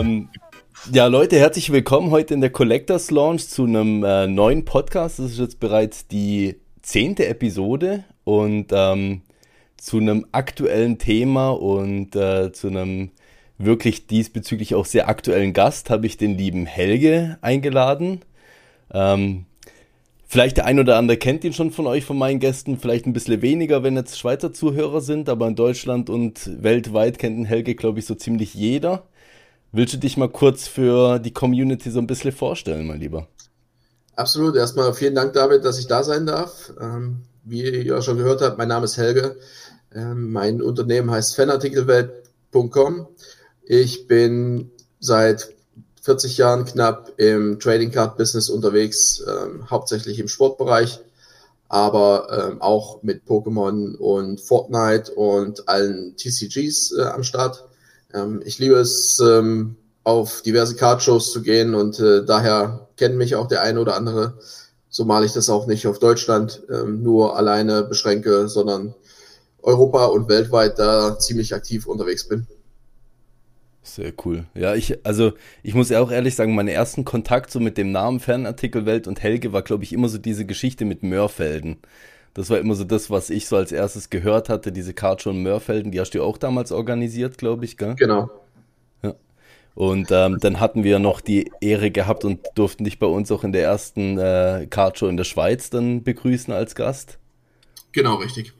Ähm, ja, Leute, herzlich willkommen heute in der Collectors Launch zu einem äh, neuen Podcast. Das ist jetzt bereits die zehnte Episode und ähm, zu einem aktuellen Thema und äh, zu einem wirklich diesbezüglich auch sehr aktuellen Gast habe ich den lieben Helge eingeladen. Ähm, vielleicht der ein oder andere kennt ihn schon von euch, von meinen Gästen, vielleicht ein bisschen weniger, wenn jetzt Schweizer Zuhörer sind, aber in Deutschland und weltweit kennt den Helge, glaube ich, so ziemlich jeder. Willst du dich mal kurz für die Community so ein bisschen vorstellen, mein Lieber? Absolut. Erstmal vielen Dank, David, dass ich da sein darf. Ähm, wie ihr ja schon gehört habt, mein Name ist Helge. Ähm, mein Unternehmen heißt fanartikelwelt.com. Ich bin seit 40 Jahren knapp im Trading Card Business unterwegs, ähm, hauptsächlich im Sportbereich, aber ähm, auch mit Pokémon und Fortnite und allen TCGs äh, am Start. Ähm, ich liebe es, ähm, auf diverse Card-Shows zu gehen und äh, daher kennen mich auch der eine oder andere. So male ich das auch nicht auf Deutschland ähm, nur alleine beschränke, sondern Europa und weltweit da ziemlich aktiv unterwegs bin. Sehr cool. Ja, ich, also ich muss ja auch ehrlich sagen, mein ersten Kontakt so mit dem Namen Fernartikel Welt und Helge war, glaube ich, immer so diese Geschichte mit Mörfelden. Das war immer so das, was ich so als erstes gehört hatte, diese Card in Mörfelden, die hast du auch damals organisiert, glaube ich, gell? Genau. Ja. Und ähm, dann hatten wir noch die Ehre gehabt und durften dich bei uns auch in der ersten äh, Cardshow in der Schweiz dann begrüßen als Gast. Genau, richtig.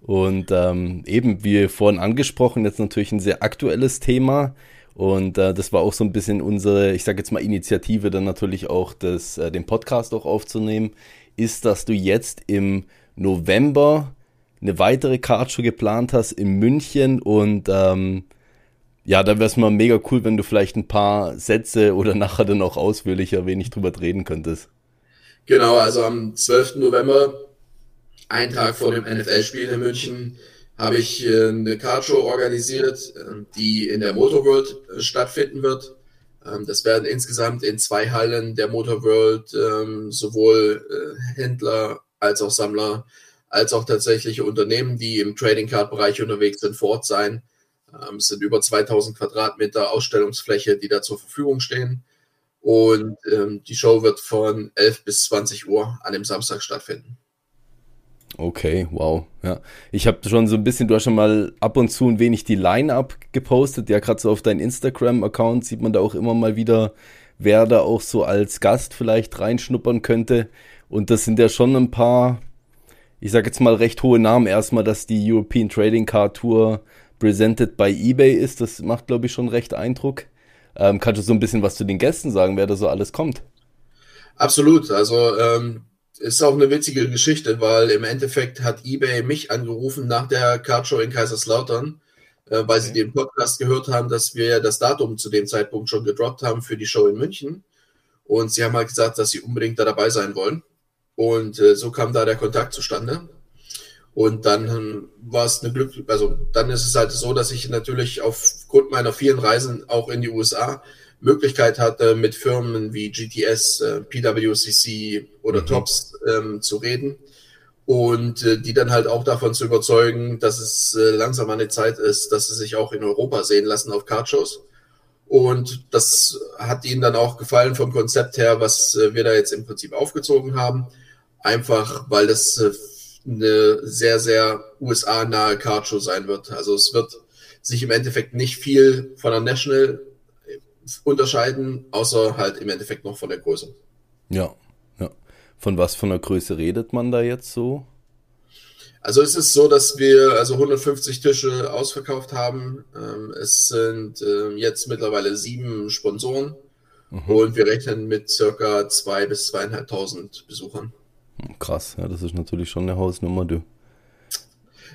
Und ähm, eben, wie vorhin angesprochen, jetzt natürlich ein sehr aktuelles Thema. Und äh, das war auch so ein bisschen unsere, ich sage jetzt mal, Initiative, dann natürlich auch das, äh, den Podcast auch aufzunehmen, ist, dass du jetzt im November eine weitere Cardshow geplant hast in München und ähm, ja, da wäre es mal mega cool, wenn du vielleicht ein paar Sätze oder nachher dann auch ausführlicher wenig drüber reden könntest. Genau, also am 12. November, einen Tag vor dem NFL-Spiel in München, habe ich äh, eine Cardshow organisiert, äh, die in der Motorworld äh, stattfinden wird. Ähm, das werden insgesamt in zwei Hallen der Motorworld ähm, sowohl Händler als auch Sammler, als auch tatsächliche Unternehmen, die im Trading Card Bereich unterwegs sind, vor Ort sein. Ähm, es sind über 2000 Quadratmeter Ausstellungsfläche, die da zur Verfügung stehen. Und ähm, die Show wird von 11 bis 20 Uhr an dem Samstag stattfinden. Okay, wow. Ja. Ich habe schon so ein bisschen, du hast schon mal ab und zu ein wenig die Line-Up gepostet. Ja, gerade so auf deinem Instagram-Account sieht man da auch immer mal wieder, wer da auch so als Gast vielleicht reinschnuppern könnte. Und das sind ja schon ein paar, ich sag jetzt mal recht hohe Namen. Erstmal, dass die European Trading Card Tour presented by eBay ist, das macht, glaube ich, schon recht Eindruck. Ähm, kannst du so ein bisschen was zu den Gästen sagen, wer da so alles kommt? Absolut. Also ähm, ist auch eine witzige Geschichte, weil im Endeffekt hat eBay mich angerufen nach der Card Show in Kaiserslautern, äh, weil okay. sie den Podcast gehört haben, dass wir das Datum zu dem Zeitpunkt schon gedroppt haben für die Show in München. Und sie haben halt gesagt, dass sie unbedingt da dabei sein wollen. Und äh, so kam da der Kontakt zustande. Und dann war es eine Glück, also dann ist es halt so, dass ich natürlich aufgrund meiner vielen Reisen auch in die USA Möglichkeit hatte, mit Firmen wie GTS, äh, PWCC oder mhm. TOPS ähm, zu reden und äh, die dann halt auch davon zu überzeugen, dass es äh, langsam eine Zeit ist, dass sie sich auch in Europa sehen lassen auf Cardshows. Und das hat ihnen dann auch gefallen vom Konzept her, was äh, wir da jetzt im Prinzip aufgezogen haben. Einfach, weil das äh, eine sehr, sehr USA-nahe Cardshow sein wird. Also es wird sich im Endeffekt nicht viel von der National unterscheiden, außer halt im Endeffekt noch von der Größe. Ja, ja. Von was von der Größe redet man da jetzt so? Also es ist so, dass wir also 150 Tische ausverkauft haben. Ähm, es sind ähm, jetzt mittlerweile sieben Sponsoren mhm. und wir rechnen mit circa zwei bis zweieinhalbtausend Besuchern. Krass, ja, das ist natürlich schon eine Hausnummer, du.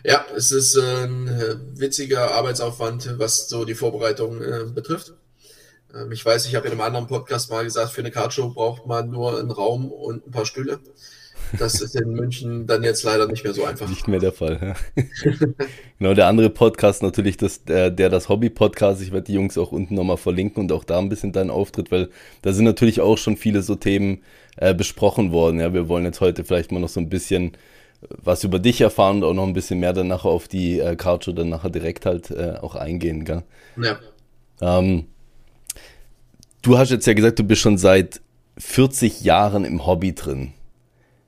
Ja, es ist ein äh, witziger Arbeitsaufwand, was so die Vorbereitung äh, betrifft. Ähm, ich weiß, ich habe in einem anderen Podcast mal gesagt, für eine Cardshow braucht man nur einen Raum und ein paar Stühle. Das ist in München dann jetzt leider nicht mehr so einfach. Nicht mehr der Fall. Ja. genau, der andere Podcast natürlich, das, der, der das Hobby-Podcast. Ich werde die Jungs auch unten nochmal verlinken und auch da ein bisschen deinen Auftritt, weil da sind natürlich auch schon viele so Themen äh, besprochen worden. Ja, wir wollen jetzt heute vielleicht mal noch so ein bisschen was über dich erfahren und auch noch ein bisschen mehr dann nachher auf die äh, Cardshow dann nachher direkt halt äh, auch eingehen. Gell? Ja. Ähm, du hast jetzt ja gesagt, du bist schon seit 40 Jahren im Hobby drin.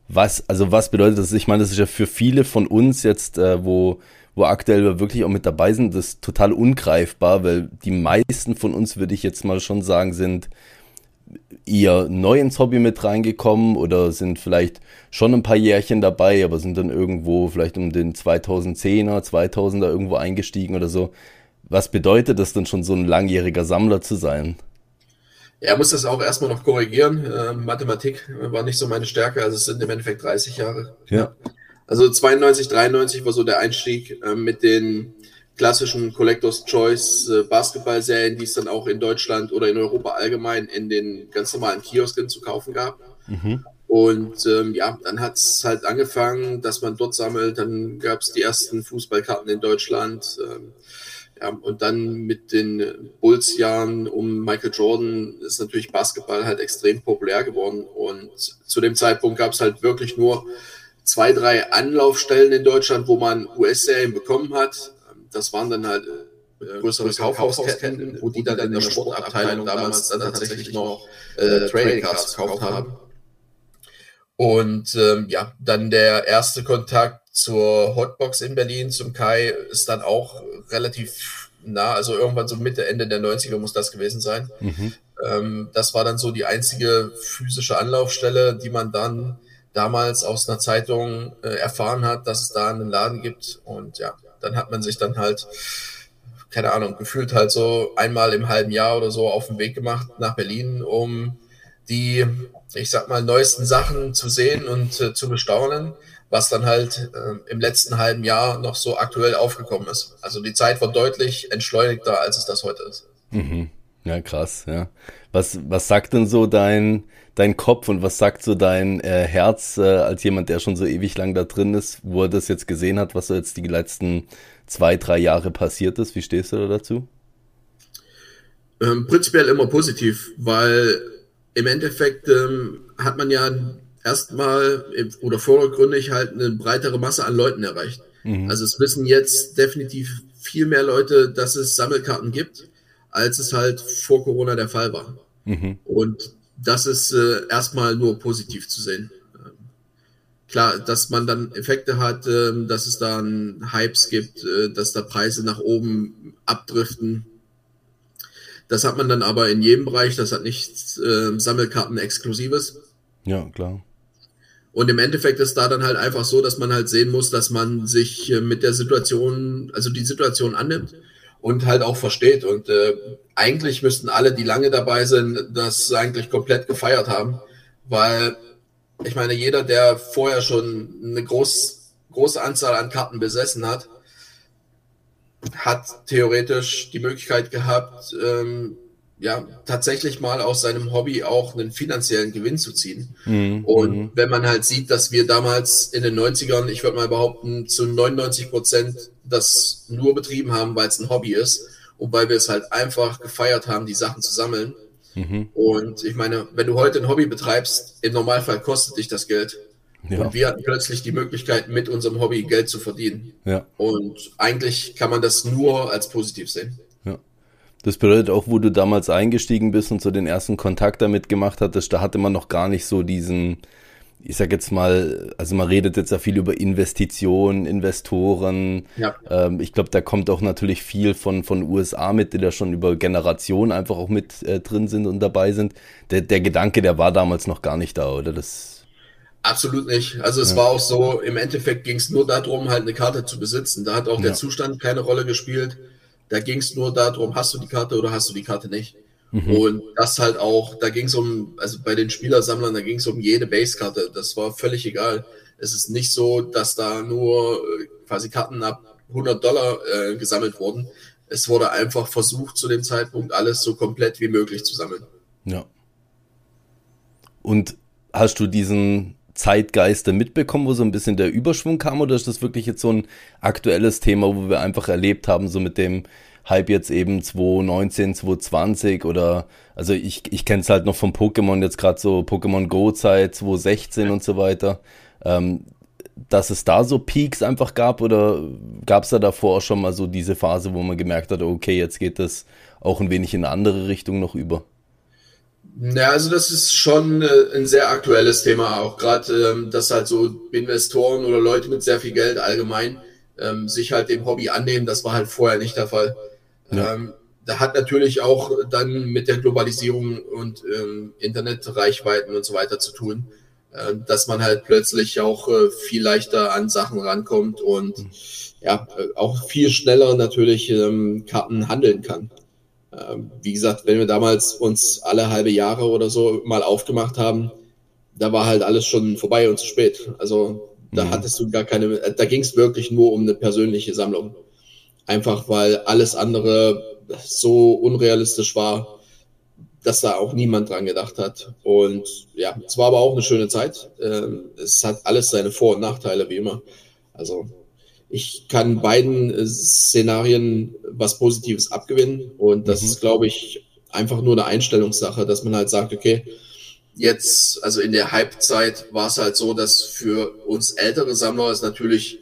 Was, also was bedeutet das? Ich meine, das ist ja für viele von uns jetzt, äh, wo, wo aktuell wirklich auch mit dabei sind, das ist total ungreifbar, weil die meisten von uns, würde ich jetzt mal schon sagen, sind eher neu ins Hobby mit reingekommen oder sind vielleicht schon ein paar Jährchen dabei, aber sind dann irgendwo vielleicht um den 2010er, 2000er irgendwo eingestiegen oder so. Was bedeutet das denn schon so ein langjähriger Sammler zu sein? Er muss das auch erstmal noch korrigieren. Äh, Mathematik war nicht so meine Stärke, also es sind im Endeffekt 30 Jahre. Ja. Also 92, 93 war so der Einstieg äh, mit den klassischen Collectors Choice äh, Basketball-Serien, die es dann auch in Deutschland oder in Europa allgemein in den ganz normalen Kiosken zu kaufen gab. Mhm. Und ähm, ja, dann hat es halt angefangen, dass man dort sammelt. Dann gab es die ersten Fußballkarten in Deutschland. Ähm, ja, und dann mit den Bulls-Jahren um Michael Jordan ist natürlich Basketball halt extrem populär geworden. Und zu dem Zeitpunkt gab es halt wirklich nur zwei, drei Anlaufstellen in Deutschland, wo man US-Serien bekommen hat. Das waren dann halt äh, größere Kaufhausketten, wo die dann in der Sportabteilung damals dann tatsächlich noch äh, Trading Cards gekauft haben. Und ähm, ja, dann der erste Kontakt zur Hotbox in Berlin, zum Kai, ist dann auch relativ nah, also irgendwann so Mitte, Ende der 90er muss das gewesen sein. Mhm. Ähm, das war dann so die einzige physische Anlaufstelle, die man dann damals aus einer Zeitung äh, erfahren hat, dass es da einen Laden gibt. Und ja, dann hat man sich dann halt, keine Ahnung, gefühlt halt so einmal im halben Jahr oder so auf den Weg gemacht nach Berlin, um die, ich sag mal, neuesten Sachen zu sehen und äh, zu bestaunen was dann halt äh, im letzten halben Jahr noch so aktuell aufgekommen ist. Also die Zeit war deutlich entschleunigter, als es das heute ist. Mhm. Ja, krass, ja. Was, was sagt denn so dein, dein Kopf und was sagt so dein äh, Herz äh, als jemand, der schon so ewig lang da drin ist, wo er das jetzt gesehen hat, was so jetzt die letzten zwei, drei Jahre passiert ist? Wie stehst du da dazu? Ähm, prinzipiell immer positiv, weil im Endeffekt ähm, hat man ja erstmal oder vordergründig halt eine breitere Masse an Leuten erreicht. Mhm. Also es wissen jetzt definitiv viel mehr Leute, dass es Sammelkarten gibt, als es halt vor Corona der Fall war. Mhm. Und das ist äh, erstmal nur positiv zu sehen. Ähm, klar, dass man dann Effekte hat, äh, dass es dann Hypes gibt, äh, dass da Preise nach oben abdriften. Das hat man dann aber in jedem Bereich, das hat nichts äh, Sammelkarten Exklusives. Ja, klar. Und im Endeffekt ist da dann halt einfach so, dass man halt sehen muss, dass man sich äh, mit der Situation, also die Situation annimmt und halt auch versteht. Und äh, eigentlich müssten alle, die lange dabei sind, das eigentlich komplett gefeiert haben, weil ich meine, jeder, der vorher schon eine groß, große Anzahl an Karten besessen hat, hat theoretisch die Möglichkeit gehabt, ähm, ja, tatsächlich mal aus seinem Hobby auch einen finanziellen Gewinn zu ziehen. Mhm. Und mhm. wenn man halt sieht, dass wir damals in den 90ern, ich würde mal behaupten, zu 99 Prozent das nur betrieben haben, weil es ein Hobby ist und weil wir es halt einfach gefeiert haben, die Sachen zu sammeln. Mhm. Und ich meine, wenn du heute ein Hobby betreibst, im Normalfall kostet dich das Geld. Ja. Und wir hatten plötzlich die Möglichkeit, mit unserem Hobby Geld zu verdienen. Ja. Und eigentlich kann man das nur als positiv sehen. Das bedeutet auch, wo du damals eingestiegen bist und so den ersten Kontakt damit gemacht hattest, da hatte man noch gar nicht so diesen, ich sag jetzt mal, also man redet jetzt ja viel über Investitionen, Investoren. Ja. Ähm, ich glaube, da kommt auch natürlich viel von, von USA mit, die da schon über Generationen einfach auch mit äh, drin sind und dabei sind. Der, der Gedanke, der war damals noch gar nicht da, oder? Das Absolut nicht. Also es ja. war auch so, im Endeffekt ging es nur darum, halt eine Karte zu besitzen. Da hat auch ja. der Zustand keine Rolle gespielt. Da ging es nur darum, hast du die Karte oder hast du die Karte nicht. Mhm. Und das halt auch, da ging es um, also bei den Spielersammlern, da ging es um jede Basekarte. Das war völlig egal. Es ist nicht so, dass da nur äh, quasi Karten ab 100 Dollar äh, gesammelt wurden. Es wurde einfach versucht, zu dem Zeitpunkt alles so komplett wie möglich zu sammeln. Ja. Und hast du diesen Zeitgeist mitbekommen, wo so ein bisschen der Überschwung kam, oder ist das wirklich jetzt so ein aktuelles Thema, wo wir einfach erlebt haben, so mit dem Hype jetzt eben 2019, 2020 oder also ich, ich kenne es halt noch vom Pokémon, jetzt gerade so Pokémon Go Zeit 2016 und so weiter. Ähm, dass es da so Peaks einfach gab oder gab es da davor auch schon mal so diese Phase, wo man gemerkt hat, okay, jetzt geht das auch ein wenig in eine andere Richtung noch über? Ja, also das ist schon äh, ein sehr aktuelles Thema, auch gerade, ähm, dass halt so Investoren oder Leute mit sehr viel Geld allgemein ähm, sich halt dem Hobby annehmen. Das war halt vorher nicht der Fall. Ja. Ähm, da hat natürlich auch dann mit der Globalisierung und Internetreichweiten und so weiter zu tun, dass man halt plötzlich auch äh, viel leichter an Sachen rankommt und mhm. ja, äh, auch viel schneller natürlich Karten handeln kann. Ähm, wie gesagt, wenn wir damals uns alle halbe Jahre oder so mal aufgemacht haben, da war halt alles schon vorbei und zu spät. Also da mhm. hattest du gar keine, da ging es wirklich nur um eine persönliche Sammlung. Einfach weil alles andere so unrealistisch war, dass da auch niemand dran gedacht hat. Und ja, es war aber auch eine schöne Zeit. Ähm, es hat alles seine Vor- und Nachteile, wie immer. Also ich kann beiden äh, Szenarien was Positives abgewinnen. Und das mhm. ist, glaube ich, einfach nur eine Einstellungssache, dass man halt sagt, okay, jetzt, also in der Hype-Zeit war es halt so, dass für uns ältere Sammler es natürlich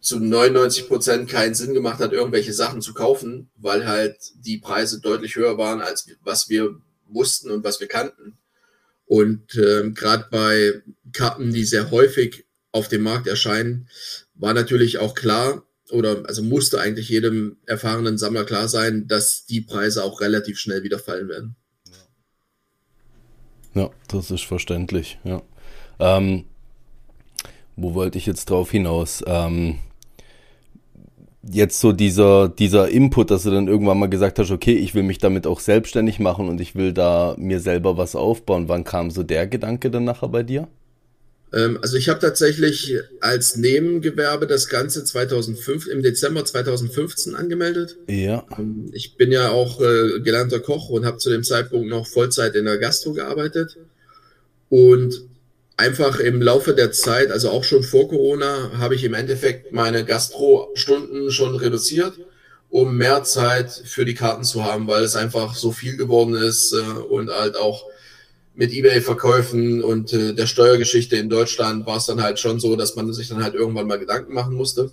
zu 99 Prozent keinen Sinn gemacht hat, irgendwelche Sachen zu kaufen, weil halt die Preise deutlich höher waren, als was wir wussten und was wir kannten. Und ähm, gerade bei Karten, die sehr häufig auf dem Markt erscheinen, war natürlich auch klar, oder also musste eigentlich jedem erfahrenen Sammler klar sein, dass die Preise auch relativ schnell wieder fallen werden. Ja, das ist verständlich, ja. Ähm, wo wollte ich jetzt drauf hinaus? Ähm, jetzt so dieser, dieser Input, dass du dann irgendwann mal gesagt hast, okay, ich will mich damit auch selbstständig machen und ich will da mir selber was aufbauen. Wann kam so der Gedanke dann nachher bei dir? Ähm, also ich habe tatsächlich als Nebengewerbe das Ganze 2005, im Dezember 2015 angemeldet. Ja. Ähm, ich bin ja auch äh, gelernter Koch und habe zu dem Zeitpunkt noch Vollzeit in der Gastro gearbeitet. Und einfach im Laufe der Zeit, also auch schon vor Corona, habe ich im Endeffekt meine Gastro-Stunden schon reduziert, um mehr Zeit für die Karten zu haben, weil es einfach so viel geworden ist äh, und halt auch mit eBay-Verkäufen und äh, der Steuergeschichte in Deutschland war es dann halt schon so, dass man sich dann halt irgendwann mal Gedanken machen musste.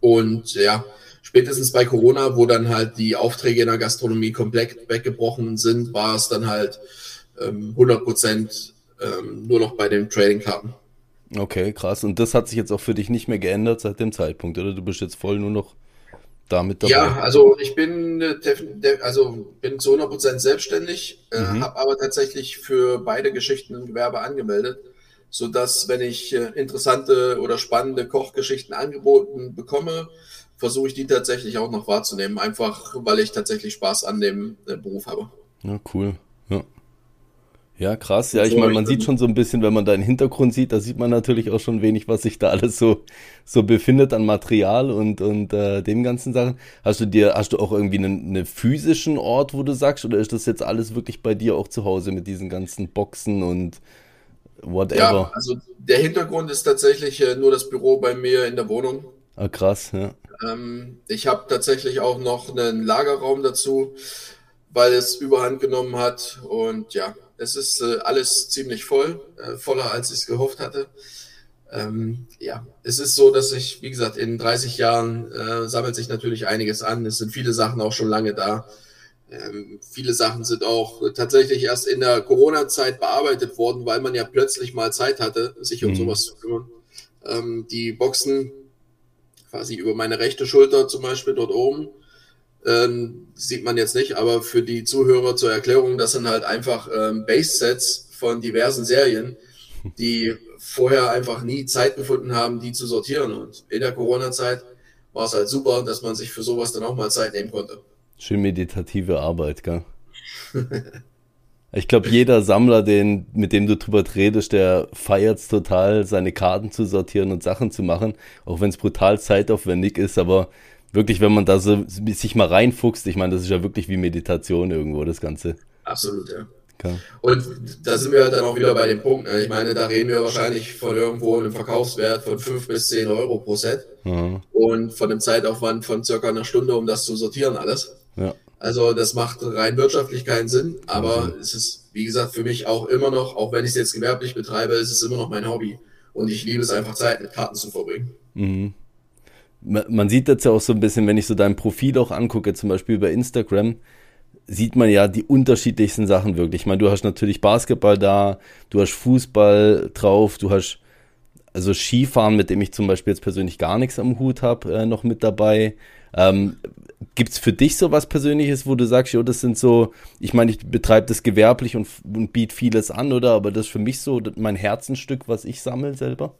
Und ja, spätestens bei Corona, wo dann halt die Aufträge in der Gastronomie komplett weggebrochen sind, war es dann halt ähm, 100 Prozent ähm, nur noch bei den Trading-Karten. Okay, krass. Und das hat sich jetzt auch für dich nicht mehr geändert seit dem Zeitpunkt, oder? Du bist jetzt voll nur noch damit dabei? Ja, also ich bin, äh, also bin zu 100% selbstständig, äh, mhm. habe aber tatsächlich für beide Geschichten ein Gewerbe angemeldet, sodass, wenn ich äh, interessante oder spannende Kochgeschichten angeboten bekomme, versuche ich die tatsächlich auch noch wahrzunehmen, einfach weil ich tatsächlich Spaß an dem Beruf habe. Ja, cool. Ja. Ja, krass. Ja, ich meine, man sieht schon so ein bisschen, wenn man deinen Hintergrund sieht, da sieht man natürlich auch schon wenig, was sich da alles so, so befindet an Material und, und äh, dem ganzen Sachen. Hast du dir, hast du auch irgendwie einen, einen physischen Ort, wo du sagst, oder ist das jetzt alles wirklich bei dir auch zu Hause mit diesen ganzen Boxen und whatever? Ja, also der Hintergrund ist tatsächlich äh, nur das Büro bei mir in der Wohnung. Ah, krass, ja. Ähm, ich habe tatsächlich auch noch einen Lagerraum dazu, weil es überhand genommen hat und ja, es ist äh, alles ziemlich voll, äh, voller als ich es gehofft hatte. Ähm, ja, es ist so, dass ich, wie gesagt, in 30 Jahren äh, sammelt sich natürlich einiges an. Es sind viele Sachen auch schon lange da. Ähm, viele Sachen sind auch tatsächlich erst in der Corona-Zeit bearbeitet worden, weil man ja plötzlich mal Zeit hatte, sich um mhm. sowas zu kümmern. Ähm, die Boxen quasi über meine rechte Schulter zum Beispiel dort oben ähm, sieht man jetzt nicht, aber für die Zuhörer zur Erklärung, das sind halt einfach ähm, Base-Sets von diversen Serien, die vorher einfach nie Zeit gefunden haben, die zu sortieren. Und in der Corona-Zeit war es halt super, dass man sich für sowas dann auch mal Zeit nehmen konnte. Schön meditative Arbeit, gell? Ich glaube, jeder Sammler, den, mit dem du drüber redest, der feiert es total, seine Karten zu sortieren und Sachen zu machen, auch wenn es brutal zeitaufwendig ist, aber wirklich, wenn man da so sich mal reinfuchst, ich meine, das ist ja wirklich wie Meditation irgendwo, das Ganze. Absolut, ja. Okay. Und da sind wir dann auch wieder bei dem Punkt. Ne? Ich meine, da reden wir wahrscheinlich von irgendwo einem Verkaufswert von 5 bis 10 Euro pro Set mhm. und von einem Zeitaufwand von circa einer Stunde, um das zu sortieren alles. Ja. Also das macht rein wirtschaftlich keinen Sinn, aber mhm. es ist, wie gesagt, für mich auch immer noch, auch wenn ich es jetzt gewerblich betreibe, ist es immer noch mein Hobby. Und ich liebe es einfach, Zeit mit Karten zu verbringen. Mhm. Man sieht jetzt ja auch so ein bisschen, wenn ich so dein Profil auch angucke, zum Beispiel bei Instagram, sieht man ja die unterschiedlichsten Sachen wirklich. Ich meine, du hast natürlich Basketball da, du hast Fußball drauf, du hast also Skifahren, mit dem ich zum Beispiel jetzt persönlich gar nichts am Hut habe, äh, noch mit dabei. Ähm, Gibt es für dich so was Persönliches, wo du sagst, jo, das sind so, ich meine, ich betreibe das gewerblich und, und biete vieles an, oder? Aber das ist für mich so mein Herzenstück, was ich sammle selber?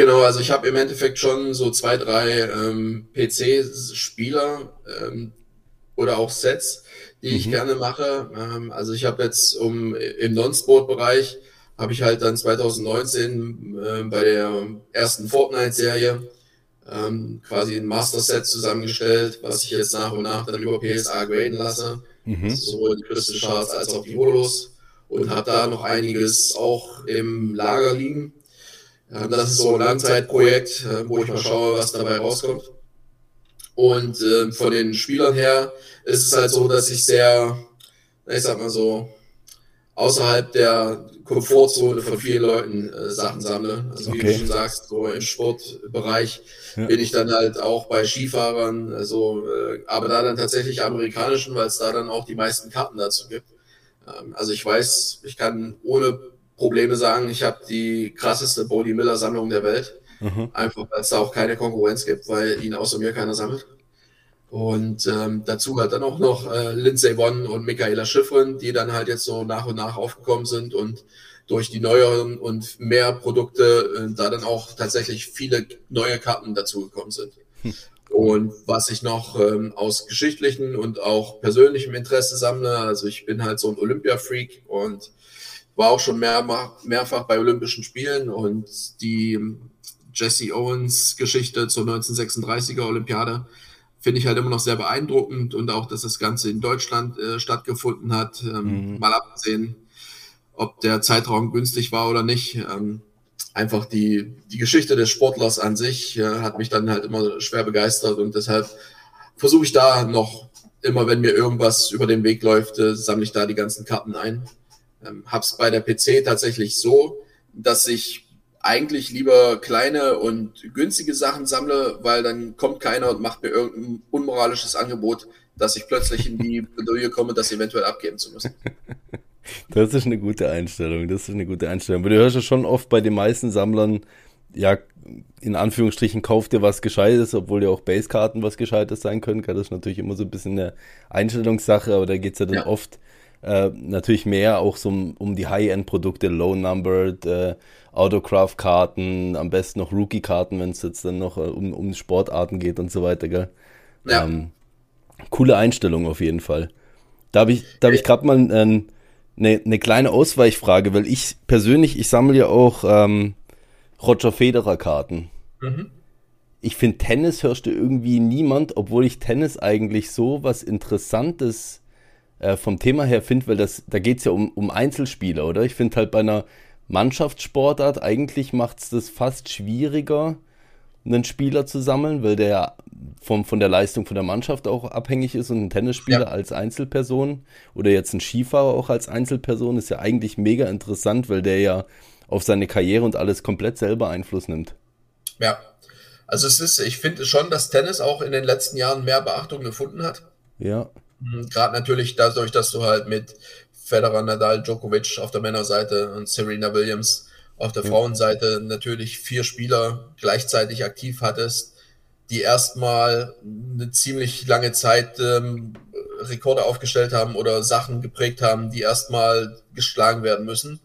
Genau, also ich habe im Endeffekt schon so zwei, drei ähm, PC-Spieler ähm, oder auch Sets, die mhm. ich gerne mache. Ähm, also ich habe jetzt um im Non-Sport-Bereich habe ich halt dann 2019 äh, bei der ersten Fortnite-Serie ähm, quasi ein Master-Set zusammengestellt, was ich jetzt nach und nach dann über PSA graden lasse. Mhm. Also sowohl die Crystal Shards als auch die Holos. Und habe da noch einiges auch im Lager liegen. Ähm, das ist so ein Langzeitprojekt, äh, wo ich mal schaue, was dabei rauskommt. Und äh, von den Spielern her ist es halt so, dass ich sehr, ich sag mal so, außerhalb der Komfortzone von vielen Leuten äh, Sachen sammle. Also okay. wie du schon sagst, so im Sportbereich ja. bin ich dann halt auch bei Skifahrern, also äh, aber da dann tatsächlich amerikanischen, weil es da dann auch die meisten Karten dazu gibt. Ähm, also ich weiß, ich kann ohne Probleme sagen, ich habe die krasseste Bodie Miller Sammlung der Welt. Mhm. Einfach weil es da auch keine Konkurrenz gibt, weil ihn außer mir keiner sammelt. Und ähm, dazu hat dann auch noch äh, Lindsay Vonn und Michaela Schiffrin, die dann halt jetzt so nach und nach aufgekommen sind und durch die neueren und mehr Produkte äh, da dann auch tatsächlich viele neue Karten dazugekommen sind. Hm. Und was ich noch ähm, aus geschichtlichen und auch persönlichem Interesse sammle, also ich bin halt so ein Olympia-Freak und war auch schon mehr, mehrfach bei Olympischen Spielen und die Jesse Owens Geschichte zur 1936er Olympiade finde ich halt immer noch sehr beeindruckend und auch, dass das Ganze in Deutschland äh, stattgefunden hat. Ähm, mhm. Mal abgesehen, ob der Zeitraum günstig war oder nicht. Ähm, einfach die, die Geschichte des Sportlers an sich äh, hat mich dann halt immer schwer begeistert und deshalb versuche ich da noch immer, wenn mir irgendwas über den Weg läuft, äh, sammle ich da die ganzen Karten ein. Ähm, hab's bei der PC tatsächlich so, dass ich eigentlich lieber kleine und günstige Sachen sammle, weil dann kommt keiner und macht mir irgendein unmoralisches Angebot, dass ich plötzlich in die Bredouille komme, das eventuell abgeben zu müssen. Das ist eine gute Einstellung, das ist eine gute Einstellung. Aber du hörst ja schon oft bei den meisten Sammlern, ja, in Anführungsstrichen, kauft dir was Gescheites, obwohl ja auch Basekarten was Gescheites sein können. Das ist natürlich immer so ein bisschen eine Einstellungssache, aber da geht es ja dann ja. oft äh, natürlich mehr auch so um, um die High-End-Produkte, Low-Numbered, äh, Autograph-Karten, am besten noch Rookie-Karten, wenn es jetzt dann noch äh, um, um Sportarten geht und so weiter, gell? Ja. Ähm, coole Einstellung auf jeden Fall. Da habe ich, da hab ich gerade mal äh, eine, eine kleine Ausweichfrage, weil ich persönlich, ich sammle ja auch ähm, Roger Federer-Karten. Mhm. Ich finde, Tennis hörst du irgendwie niemand, obwohl ich Tennis eigentlich so was Interessantes äh, vom Thema her finde, weil das, da geht es ja um, um Einzelspieler, oder? Ich finde halt bei einer Mannschaftssportart, eigentlich macht es das fast schwieriger, einen Spieler zu sammeln, weil der vom, von der Leistung von der Mannschaft auch abhängig ist und ein Tennisspieler ja. als Einzelperson oder jetzt ein Skifahrer auch als Einzelperson ist ja eigentlich mega interessant, weil der ja auf seine Karriere und alles komplett selber Einfluss nimmt. Ja, also es ist, ich finde schon, dass Tennis auch in den letzten Jahren mehr Beachtung gefunden hat. Ja. Hm, gerade natürlich dadurch, dass du halt mit Federer, Nadal, Djokovic auf der Männerseite und Serena Williams auf der Frauenseite natürlich vier Spieler gleichzeitig aktiv hattest, die erstmal eine ziemlich lange Zeit ähm, Rekorde aufgestellt haben oder Sachen geprägt haben, die erstmal geschlagen werden müssen.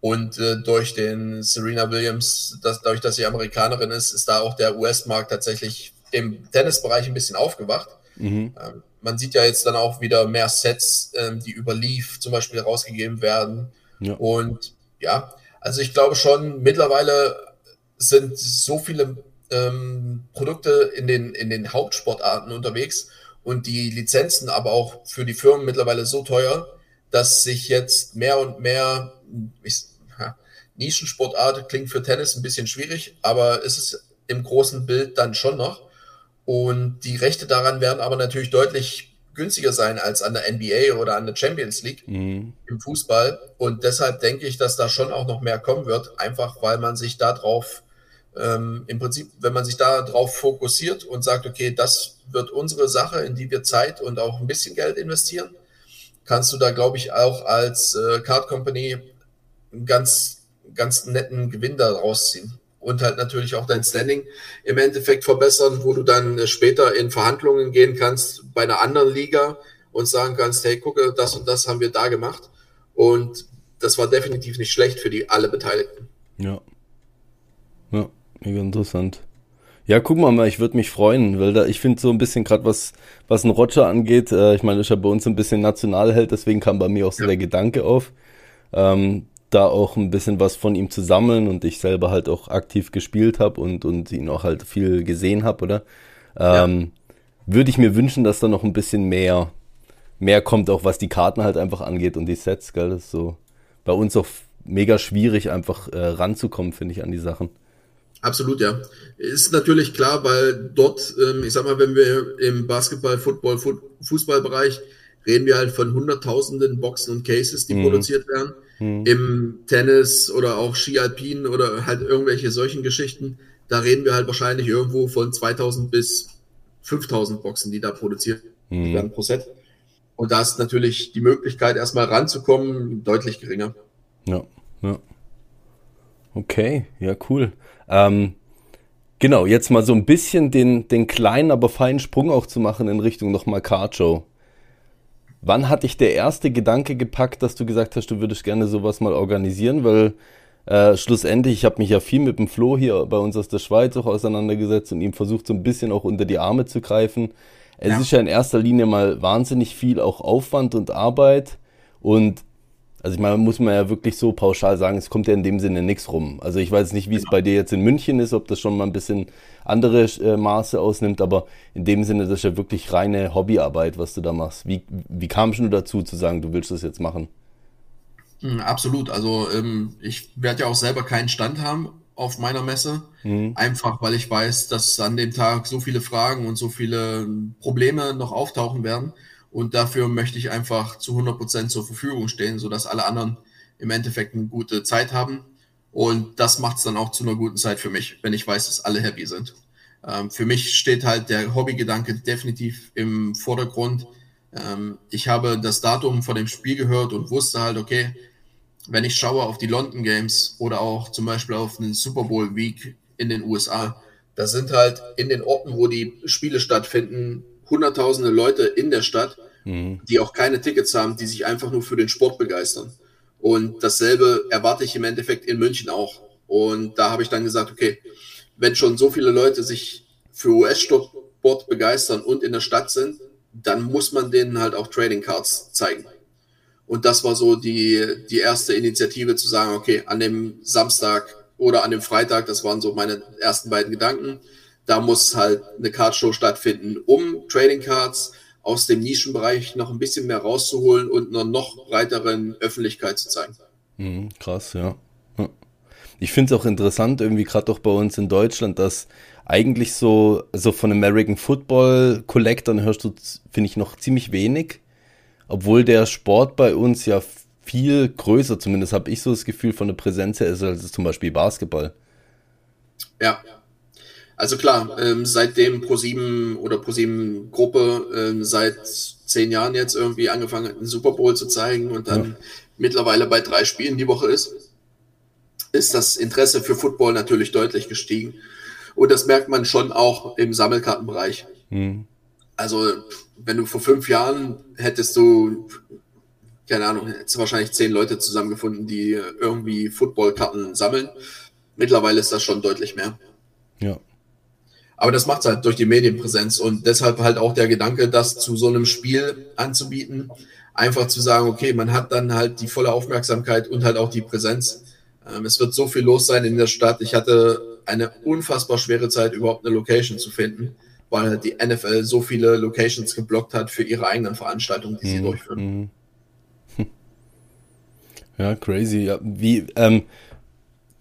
Und äh, durch den Serena Williams, das, dadurch, dass sie Amerikanerin ist, ist da auch der US-Markt tatsächlich im Tennisbereich ein bisschen aufgewacht. Mhm. Ähm, man sieht ja jetzt dann auch wieder mehr Sets, ähm, die über Leaf zum Beispiel rausgegeben werden. Ja. Und ja, also ich glaube schon, mittlerweile sind so viele ähm, Produkte in den, in den Hauptsportarten unterwegs und die Lizenzen aber auch für die Firmen mittlerweile so teuer, dass sich jetzt mehr und mehr ich, Nischensportart klingt für Tennis ein bisschen schwierig, aber ist es im großen Bild dann schon noch. Und die Rechte daran werden aber natürlich deutlich günstiger sein als an der NBA oder an der Champions League mhm. im Fußball. Und deshalb denke ich, dass da schon auch noch mehr kommen wird, einfach weil man sich darauf ähm, im Prinzip, wenn man sich da drauf fokussiert und sagt, okay, das wird unsere Sache, in die wir Zeit und auch ein bisschen Geld investieren, kannst du da, glaube ich, auch als äh, Card Company einen ganz, ganz netten Gewinn daraus ziehen und halt natürlich auch dein Standing im Endeffekt verbessern, wo du dann später in Verhandlungen gehen kannst bei einer anderen Liga und sagen kannst, hey, gucke, das und das haben wir da gemacht. Und das war definitiv nicht schlecht für die alle Beteiligten. Ja. Ja, mega interessant. Ja, guck mal, ich würde mich freuen, weil da, ich finde so ein bisschen gerade was, was ein Roger angeht, äh, ich meine, ist ja bei uns ein bisschen Nationalheld, deswegen kam bei mir auch so ja. der Gedanke auf. Ähm, da auch ein bisschen was von ihm zu sammeln und ich selber halt auch aktiv gespielt habe und, und ihn auch halt viel gesehen habe, oder? Ähm, ja. Würde ich mir wünschen, dass da noch ein bisschen mehr, mehr kommt, auch was die Karten halt einfach angeht und die Sets, gell? Das ist so bei uns auch mega schwierig, einfach äh, ranzukommen, finde ich, an die Sachen. Absolut, ja. Ist natürlich klar, weil dort, ähm, ich sag mal, wenn wir im Basketball, Football, Fußballbereich reden wir halt von hunderttausenden Boxen und Cases, die mhm. produziert werden hm. im Tennis oder auch Ski Alpin oder halt irgendwelche solchen Geschichten, da reden wir halt wahrscheinlich irgendwo von 2000 bis 5000 Boxen, die da produziert hm. werden pro Set. Und da ist natürlich die Möglichkeit, erstmal ranzukommen, deutlich geringer. Ja, ja. Okay, ja, cool. Ähm, genau, jetzt mal so ein bisschen den, den kleinen, aber feinen Sprung auch zu machen in Richtung nochmal Card Show. Wann hat dich der erste Gedanke gepackt, dass du gesagt hast, du würdest gerne sowas mal organisieren? Weil äh, schlussendlich, ich habe mich ja viel mit dem Flo hier bei uns aus der Schweiz auch auseinandergesetzt und ihm versucht so ein bisschen auch unter die Arme zu greifen. Es ja. ist ja in erster Linie mal wahnsinnig viel auch Aufwand und Arbeit und also ich meine, muss man ja wirklich so pauschal sagen, es kommt ja in dem Sinne nichts rum. Also ich weiß nicht, wie es genau. bei dir jetzt in München ist, ob das schon mal ein bisschen andere äh, Maße ausnimmt, aber in dem Sinne, das ist ja wirklich reine Hobbyarbeit, was du da machst. Wie, wie kamst du dazu zu sagen, du willst das jetzt machen? Hm, absolut. Also ähm, ich werde ja auch selber keinen Stand haben auf meiner Messe, mhm. einfach weil ich weiß, dass an dem Tag so viele Fragen und so viele Probleme noch auftauchen werden und dafür möchte ich einfach zu 100 Prozent zur Verfügung stehen, sodass alle anderen im Endeffekt eine gute Zeit haben. Und das macht es dann auch zu einer guten Zeit für mich, wenn ich weiß, dass alle happy sind. Ähm, für mich steht halt der Hobbygedanke definitiv im Vordergrund. Ähm, ich habe das Datum vor dem Spiel gehört und wusste halt, okay, wenn ich schaue auf die London Games oder auch zum Beispiel auf den Super Bowl Week in den USA, da sind halt in den Orten, wo die Spiele stattfinden, hunderttausende Leute in der Stadt, mhm. die auch keine Tickets haben, die sich einfach nur für den Sport begeistern. Und dasselbe erwarte ich im Endeffekt in München auch. Und da habe ich dann gesagt, okay, wenn schon so viele Leute sich für US-Sport begeistern und in der Stadt sind, dann muss man denen halt auch Trading Cards zeigen. Und das war so die, die erste Initiative zu sagen, okay, an dem Samstag oder an dem Freitag, das waren so meine ersten beiden Gedanken, da muss halt eine Cardshow stattfinden, um Trading Cards aus dem Nischenbereich noch ein bisschen mehr rauszuholen und einer noch breiteren Öffentlichkeit zu zeigen. Mhm, krass, ja. Ich finde es auch interessant, irgendwie gerade auch bei uns in Deutschland, dass eigentlich so, so von American Football Collectern hörst du, finde ich, noch ziemlich wenig. Obwohl der Sport bei uns ja viel größer, zumindest habe ich so das Gefühl von der Präsenz her ist als zum Beispiel Basketball. Ja, also klar, ähm, seitdem Pro7 oder Pro7 Gruppe ähm, seit zehn Jahren jetzt irgendwie angefangen hat, einen Super Bowl zu zeigen und dann ja. mittlerweile bei drei Spielen die Woche ist, ist das Interesse für Football natürlich deutlich gestiegen. Und das merkt man schon auch im Sammelkartenbereich. Mhm. Also, wenn du vor fünf Jahren hättest du, keine Ahnung, hättest du wahrscheinlich zehn Leute zusammengefunden, die irgendwie Footballkarten sammeln. Mittlerweile ist das schon deutlich mehr. Ja. Aber das macht es halt durch die Medienpräsenz und deshalb halt auch der Gedanke, das zu so einem Spiel anzubieten. Einfach zu sagen, okay, man hat dann halt die volle Aufmerksamkeit und halt auch die Präsenz. Ähm, es wird so viel los sein in der Stadt. Ich hatte eine unfassbar schwere Zeit, überhaupt eine Location zu finden, weil halt die NFL so viele Locations geblockt hat für ihre eigenen Veranstaltungen, die sie mhm. durchführen. Mhm. Ja, crazy. Ja, wie, ähm,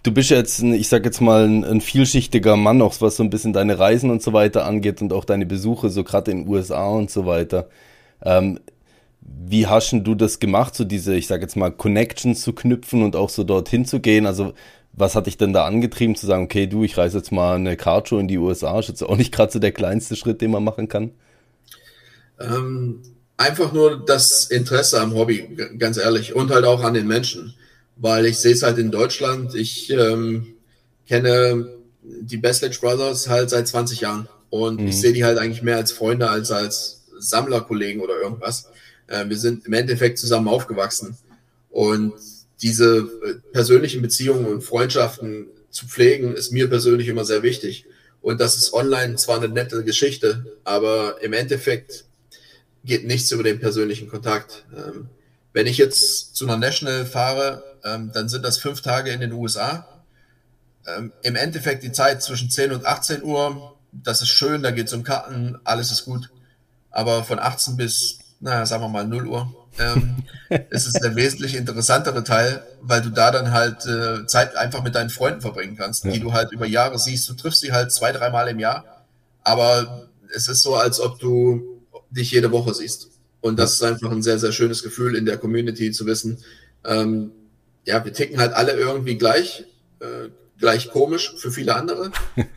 du bist jetzt, ein, ich sag jetzt mal, ein, ein, vielschichtiger Mann, auch was so ein bisschen deine Reisen und so weiter angeht und auch deine Besuche, so gerade in den USA und so weiter. Ähm, wie hast du das gemacht, so diese, ich sag jetzt mal, Connections zu knüpfen und auch so dorthin zu gehen? Also, was hat dich denn da angetrieben zu sagen, okay, du, ich reise jetzt mal eine Cardshow in die USA? Ist jetzt auch nicht gerade so der kleinste Schritt, den man machen kann? Ähm, einfach nur das Interesse am Hobby, ganz ehrlich, und halt auch an den Menschen weil ich sehe es halt in Deutschland. Ich ähm, kenne die Bestledge Brothers halt seit 20 Jahren und mhm. ich sehe die halt eigentlich mehr als Freunde als als Sammlerkollegen oder irgendwas. Äh, wir sind im Endeffekt zusammen aufgewachsen und diese äh, persönlichen Beziehungen und Freundschaften zu pflegen ist mir persönlich immer sehr wichtig. Und das ist online zwar eine nette Geschichte, aber im Endeffekt geht nichts über den persönlichen Kontakt. Ähm, wenn ich jetzt zu einer National fahre, ähm, dann sind das fünf Tage in den USA. Ähm, Im Endeffekt die Zeit zwischen 10 und 18 Uhr, das ist schön, da geht es um Karten, alles ist gut. Aber von 18 bis, naja, sagen wir mal 0 Uhr, ähm, ist es der wesentlich interessantere Teil, weil du da dann halt äh, Zeit einfach mit deinen Freunden verbringen kannst, ja. die du halt über Jahre siehst. Du triffst sie halt zwei, dreimal im Jahr, aber es ist so, als ob du dich jede Woche siehst. Und das ist einfach ein sehr, sehr schönes Gefühl in der Community zu wissen, ähm, ja, wir ticken halt alle irgendwie gleich, äh, gleich komisch für viele andere.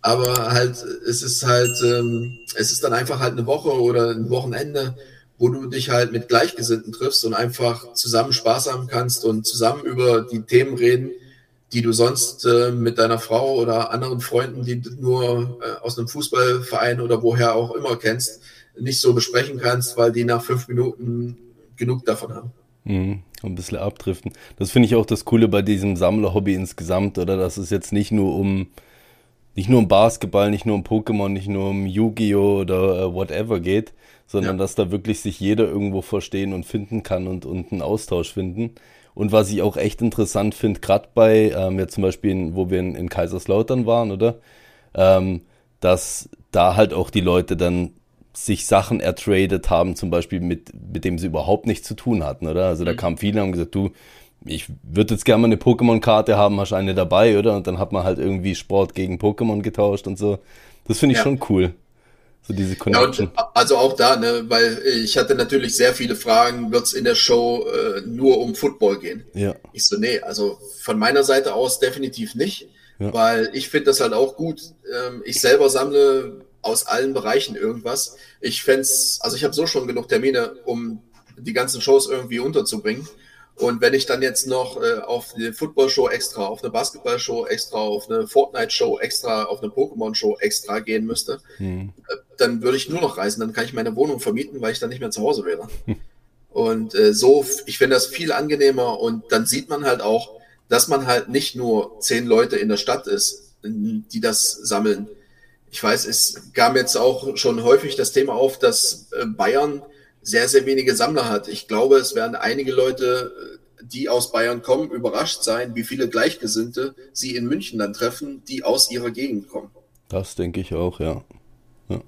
Aber halt, es ist halt, ähm, es ist dann einfach halt eine Woche oder ein Wochenende, wo du dich halt mit Gleichgesinnten triffst und einfach zusammen Spaß haben kannst und zusammen über die Themen reden, die du sonst äh, mit deiner Frau oder anderen Freunden, die du nur äh, aus einem Fußballverein oder woher auch immer kennst, nicht so besprechen kannst, weil die nach fünf Minuten genug davon haben. Mhm, ein bisschen abdriften. Das finde ich auch das Coole bei diesem Sammlerhobby insgesamt, oder? Dass es jetzt nicht nur um nicht nur um Basketball, nicht nur um Pokémon, nicht nur um Yu-Gi-Oh! oder äh, whatever geht, sondern ja. dass da wirklich sich jeder irgendwo verstehen und finden kann und, und einen Austausch finden. Und was ich auch echt interessant finde, gerade bei, ähm, jetzt zum Beispiel, in, wo wir in, in Kaiserslautern waren, oder? Ähm, dass da halt auch die Leute dann sich Sachen ertradet haben, zum Beispiel mit, mit dem sie überhaupt nichts zu tun hatten, oder? Also da mhm. kamen viele und haben gesagt, du, ich würde jetzt gerne mal eine Pokémon-Karte haben, hast eine dabei, oder? Und dann hat man halt irgendwie Sport gegen Pokémon getauscht und so. Das finde ich ja. schon cool. So diese Connection. Ja, also auch da, ne, weil ich hatte natürlich sehr viele Fragen, wird es in der Show äh, nur um Football gehen? Ja. Ich so, nee, also von meiner Seite aus definitiv nicht, ja. weil ich finde das halt auch gut. Ähm, ich selber sammle aus allen Bereichen irgendwas. Ich fände also ich habe so schon genug Termine, um die ganzen Shows irgendwie unterzubringen. Und wenn ich dann jetzt noch äh, auf eine Football-Show extra, auf eine Basketball-Show extra, auf eine Fortnite-Show extra, auf eine Pokémon-Show extra gehen müsste, hm. äh, dann würde ich nur noch reisen. Dann kann ich meine Wohnung vermieten, weil ich dann nicht mehr zu Hause wäre. Hm. Und äh, so, ich finde das viel angenehmer und dann sieht man halt auch, dass man halt nicht nur zehn Leute in der Stadt ist, die das sammeln, ich weiß, es kam jetzt auch schon häufig das Thema auf, dass äh, Bayern sehr, sehr wenige Sammler hat. Ich glaube, es werden einige Leute, äh, die aus Bayern kommen, überrascht sein, wie viele Gleichgesinnte sie in München dann treffen, die aus ihrer Gegend kommen. Das denke ich auch, ja. Ja,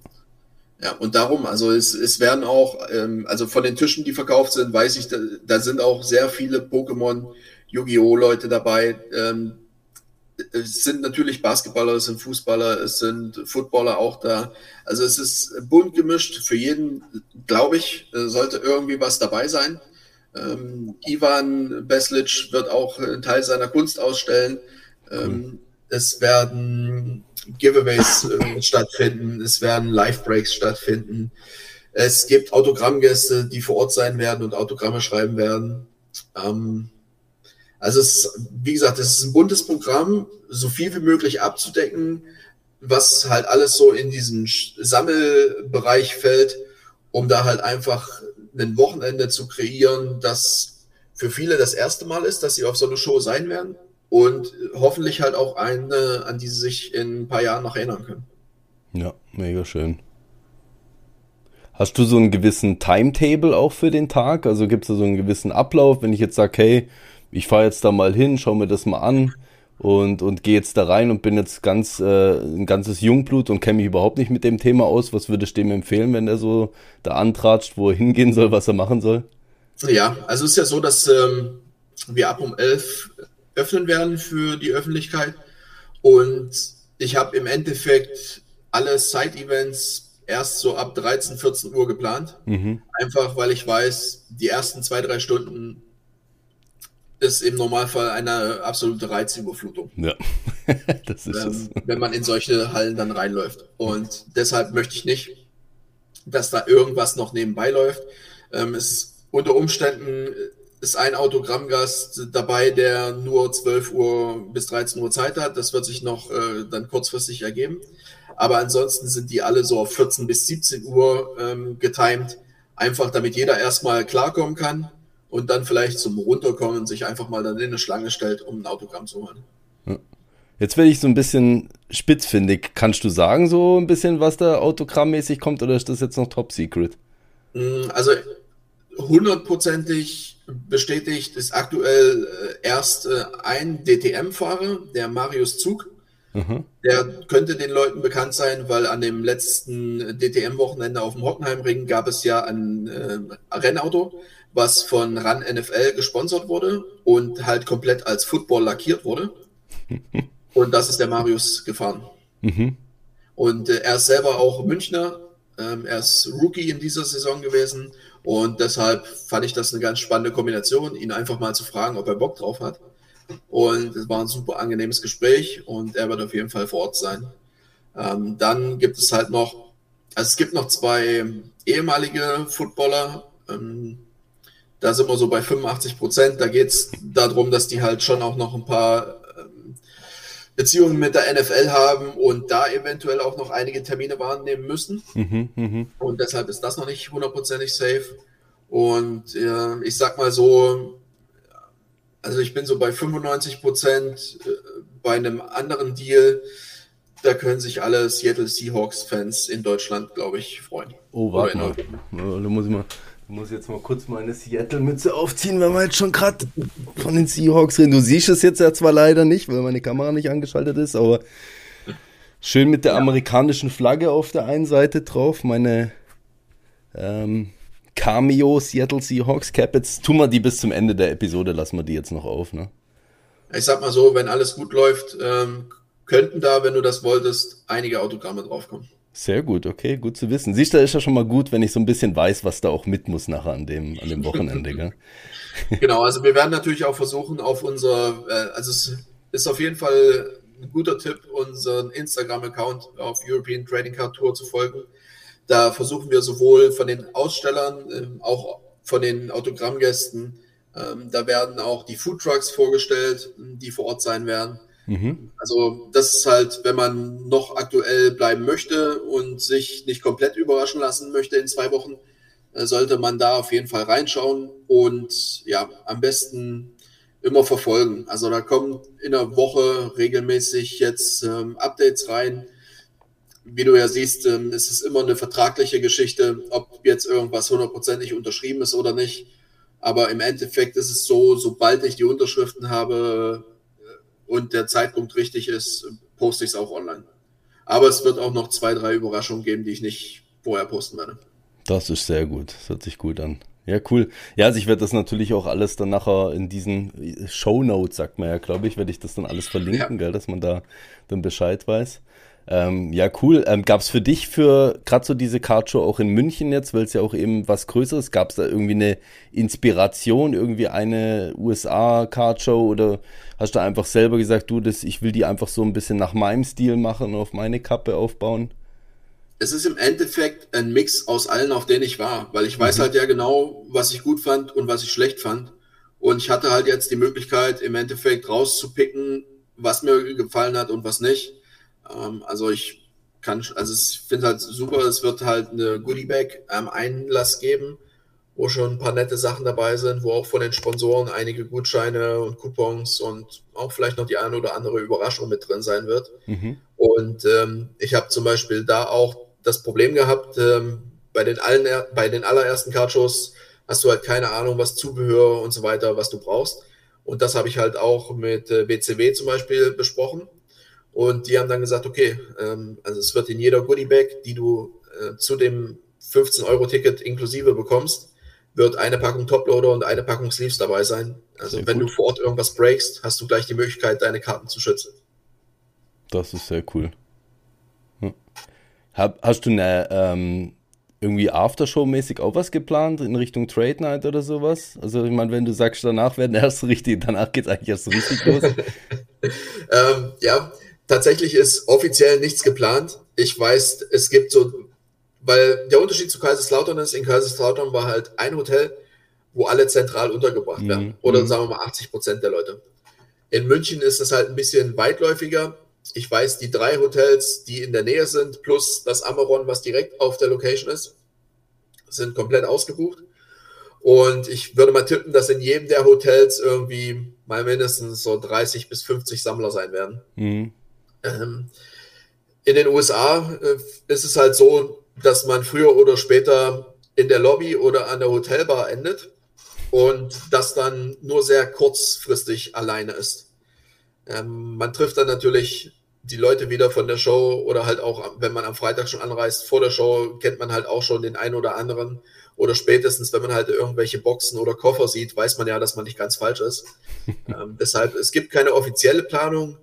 ja und darum, also es, es werden auch, ähm, also von den Tischen, die verkauft sind, weiß ich, da, da sind auch sehr viele Pokémon, Yu-Gi-Oh! Leute dabei, ähm, es sind natürlich Basketballer, es sind Fußballer, es sind Footballer auch da. Also es ist bunt gemischt. Für jeden, glaube ich, sollte irgendwie was dabei sein. Ähm, Ivan Beslic wird auch einen Teil seiner Kunst ausstellen. Ähm, es werden Giveaways äh, stattfinden, es werden Live-Breaks stattfinden. Es gibt Autogrammgäste, die vor Ort sein werden und Autogramme schreiben werden. Ähm, also es wie gesagt, es ist ein buntes Programm, so viel wie möglich abzudecken, was halt alles so in diesen Sammelbereich fällt, um da halt einfach ein Wochenende zu kreieren, das für viele das erste Mal ist, dass sie auf so eine Show sein werden und hoffentlich halt auch eine, an die sie sich in ein paar Jahren noch erinnern können. Ja, mega schön. Hast du so einen gewissen Timetable auch für den Tag? Also gibt es da so einen gewissen Ablauf, wenn ich jetzt sage, hey, ich fahre jetzt da mal hin, schau mir das mal an und, und gehe jetzt da rein und bin jetzt ganz äh, ein ganzes Jungblut und kenne mich überhaupt nicht mit dem Thema aus. Was würdest du dem empfehlen, wenn er so da antratscht, wo er hingehen soll, was er machen soll? Ja, also es ist ja so, dass ähm, wir ab um elf öffnen werden für die Öffentlichkeit und ich habe im Endeffekt alle Side-Events erst so ab 13, 14 Uhr geplant. Mhm. Einfach weil ich weiß, die ersten zwei, drei Stunden ist im Normalfall eine absolute Reizüberflutung. Ja, das ist ähm, es. Wenn man in solche Hallen dann reinläuft. Und deshalb möchte ich nicht, dass da irgendwas noch nebenbei läuft. Ähm, es, unter Umständen ist ein Autogrammgast dabei, der nur 12 Uhr bis 13 Uhr Zeit hat. Das wird sich noch äh, dann kurzfristig ergeben. Aber ansonsten sind die alle so auf 14 bis 17 Uhr ähm, getimed. Einfach damit jeder erstmal klarkommen kann und dann vielleicht zum Runterkommen sich einfach mal dann in eine Schlange stellt, um ein Autogramm zu holen. Jetzt werde ich so ein bisschen spitzfindig. Kannst du sagen, so ein bisschen, was da autogrammmäßig kommt, oder ist das jetzt noch top secret? Mm, also hundertprozentig bestätigt ist aktuell äh, erst äh, ein DTM-Fahrer, der Marius Zug. Mhm. Der könnte den Leuten bekannt sein, weil an dem letzten DTM-Wochenende auf dem Hockenheimring gab es ja ein äh, Rennauto, was von RAN NFL gesponsert wurde und halt komplett als Football lackiert wurde. und das ist der Marius gefahren. Mhm. Und äh, er ist selber auch Münchner. Ähm, er ist Rookie in dieser Saison gewesen. Und deshalb fand ich das eine ganz spannende Kombination, ihn einfach mal zu fragen, ob er Bock drauf hat. Und es war ein super angenehmes Gespräch und er wird auf jeden Fall vor Ort sein. Ähm, dann gibt es halt noch, also es gibt noch zwei ehemalige Footballer, ähm, da sind wir so bei 85 Prozent. Da geht es darum, dass die halt schon auch noch ein paar ähm, Beziehungen mit der NFL haben und da eventuell auch noch einige Termine wahrnehmen müssen. Mhm, mh. Und deshalb ist das noch nicht hundertprozentig safe. Und äh, ich sag mal so, also ich bin so bei 95 Prozent äh, bei einem anderen Deal. Da können sich alle Seattle Seahawks-Fans in Deutschland, glaube ich, freuen. Oh, warte mal. Da muss ich mal ich muss jetzt mal kurz meine Seattle-Mütze aufziehen, wenn wir jetzt schon gerade von den Seahawks reden. Du siehst es jetzt ja zwar leider nicht, weil meine Kamera nicht angeschaltet ist, aber schön mit der amerikanischen Flagge auf der einen Seite drauf. Meine ähm, Cameo Seattle Seahawks Cap. Jetzt tun wir die bis zum Ende der Episode, lassen wir die jetzt noch auf. Ne? Ich sag mal so, wenn alles gut läuft, ähm, könnten da, wenn du das wolltest, einige Autogramme draufkommen. Sehr gut, okay, gut zu wissen. Siehst du, ist ja schon mal gut, wenn ich so ein bisschen weiß, was da auch mit muss nachher an dem, an dem Wochenende. Gell? Genau, also wir werden natürlich auch versuchen, auf unser, äh, also es ist auf jeden Fall ein guter Tipp, unseren Instagram-Account auf European Trading Card Tour zu folgen. Da versuchen wir sowohl von den Ausstellern, ähm, auch von den Autogrammgästen, ähm, da werden auch die Food Trucks vorgestellt, die vor Ort sein werden. Mhm. Also das ist halt, wenn man noch aktuell bleiben möchte und sich nicht komplett überraschen lassen möchte in zwei Wochen, äh, sollte man da auf jeden Fall reinschauen und ja, am besten immer verfolgen. Also da kommen in der Woche regelmäßig jetzt ähm, Updates rein. Wie du ja siehst, ähm, ist es immer eine vertragliche Geschichte, ob jetzt irgendwas hundertprozentig unterschrieben ist oder nicht. Aber im Endeffekt ist es so, sobald ich die Unterschriften habe, und der Zeitpunkt richtig ist, poste ich es auch online. Aber es wird auch noch zwei, drei Überraschungen geben, die ich nicht vorher posten werde. Das ist sehr gut. Das hört sich gut an. Ja, cool. Ja, also ich werde das natürlich auch alles dann nachher in diesen Show Notes, sagt man ja, glaube ich, werde ich das dann alles verlinken, ja. gell, dass man da dann Bescheid weiß. Ähm, ja, cool. Ähm, gab es für dich für gerade so diese Cardshow auch in München jetzt, weil es ja auch eben was Größeres, gab es da irgendwie eine Inspiration, irgendwie eine USA-Cardshow oder hast du einfach selber gesagt, du, das, ich will die einfach so ein bisschen nach meinem Stil machen und auf meine Kappe aufbauen? Es ist im Endeffekt ein Mix aus allen, auf denen ich war, weil ich weiß mhm. halt ja genau, was ich gut fand und was ich schlecht fand. Und ich hatte halt jetzt die Möglichkeit, im Endeffekt rauszupicken, was mir gefallen hat und was nicht. Ähm, also ich kann, also ich finde halt super, es wird halt eine Goodie Bag am Einlass geben wo schon ein paar nette Sachen dabei sind, wo auch von den Sponsoren einige Gutscheine und Coupons und auch vielleicht noch die eine oder andere Überraschung mit drin sein wird. Mhm. Und ähm, ich habe zum Beispiel da auch das Problem gehabt, ähm, bei, den allen, bei den allerersten Cardshows hast du halt keine Ahnung, was Zubehör und so weiter, was du brauchst. Und das habe ich halt auch mit äh, BCW zum Beispiel besprochen. Und die haben dann gesagt, okay, ähm, also es wird in jeder Goodiebag, die du äh, zu dem 15-Euro-Ticket inklusive bekommst, wird eine Packung Toploader und eine Packung Sleeves dabei sein. Also sehr wenn gut. du vor Ort irgendwas breakst, hast du gleich die Möglichkeit, deine Karten zu schützen. Das ist sehr cool. Hm. hast du eine ähm, irgendwie Aftershow-mäßig auch was geplant in Richtung Trade Night oder sowas? Also ich meine, wenn du sagst, danach werden erst richtig, danach geht es eigentlich erst richtig los. ähm, ja, tatsächlich ist offiziell nichts geplant. Ich weiß, es gibt so weil der Unterschied zu Kaiserslautern ist, in Kaiserslautern war halt ein Hotel, wo alle zentral untergebracht werden. Mhm. Oder mhm. sagen wir mal 80 Prozent der Leute. In München ist es halt ein bisschen weitläufiger. Ich weiß, die drei Hotels, die in der Nähe sind, plus das Amaron, was direkt auf der Location ist, sind komplett ausgebucht. Und ich würde mal tippen, dass in jedem der Hotels irgendwie mal mindestens so 30 bis 50 Sammler sein werden. Mhm. Ähm, in den USA äh, ist es halt so, dass man früher oder später in der Lobby oder an der Hotelbar endet und das dann nur sehr kurzfristig alleine ist. Ähm, man trifft dann natürlich die Leute wieder von der Show oder halt auch, wenn man am Freitag schon anreist, vor der Show kennt man halt auch schon den einen oder anderen. Oder spätestens, wenn man halt irgendwelche Boxen oder Koffer sieht, weiß man ja, dass man nicht ganz falsch ist. ähm, deshalb, es gibt keine offizielle Planung.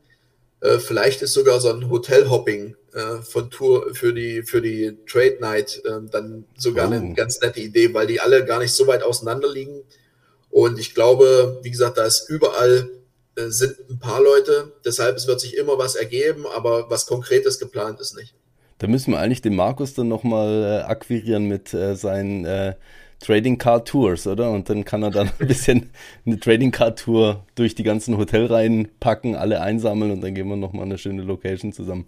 Äh, vielleicht ist sogar so ein Hotelhopping äh, von Tour für die, für die Trade Night äh, dann sogar oh. eine ganz nette Idee, weil die alle gar nicht so weit auseinander liegen. Und ich glaube, wie gesagt, da ist überall äh, sind ein paar Leute, deshalb es wird sich immer was ergeben, aber was Konkretes geplant ist nicht. Da müssen wir eigentlich den Markus dann nochmal äh, akquirieren mit äh, seinen äh, Trading Card Tours, oder? Und dann kann er dann ein bisschen eine Trading Card Tour durch die ganzen Hotelreihen packen, alle einsammeln und dann gehen wir nochmal eine schöne Location zusammen.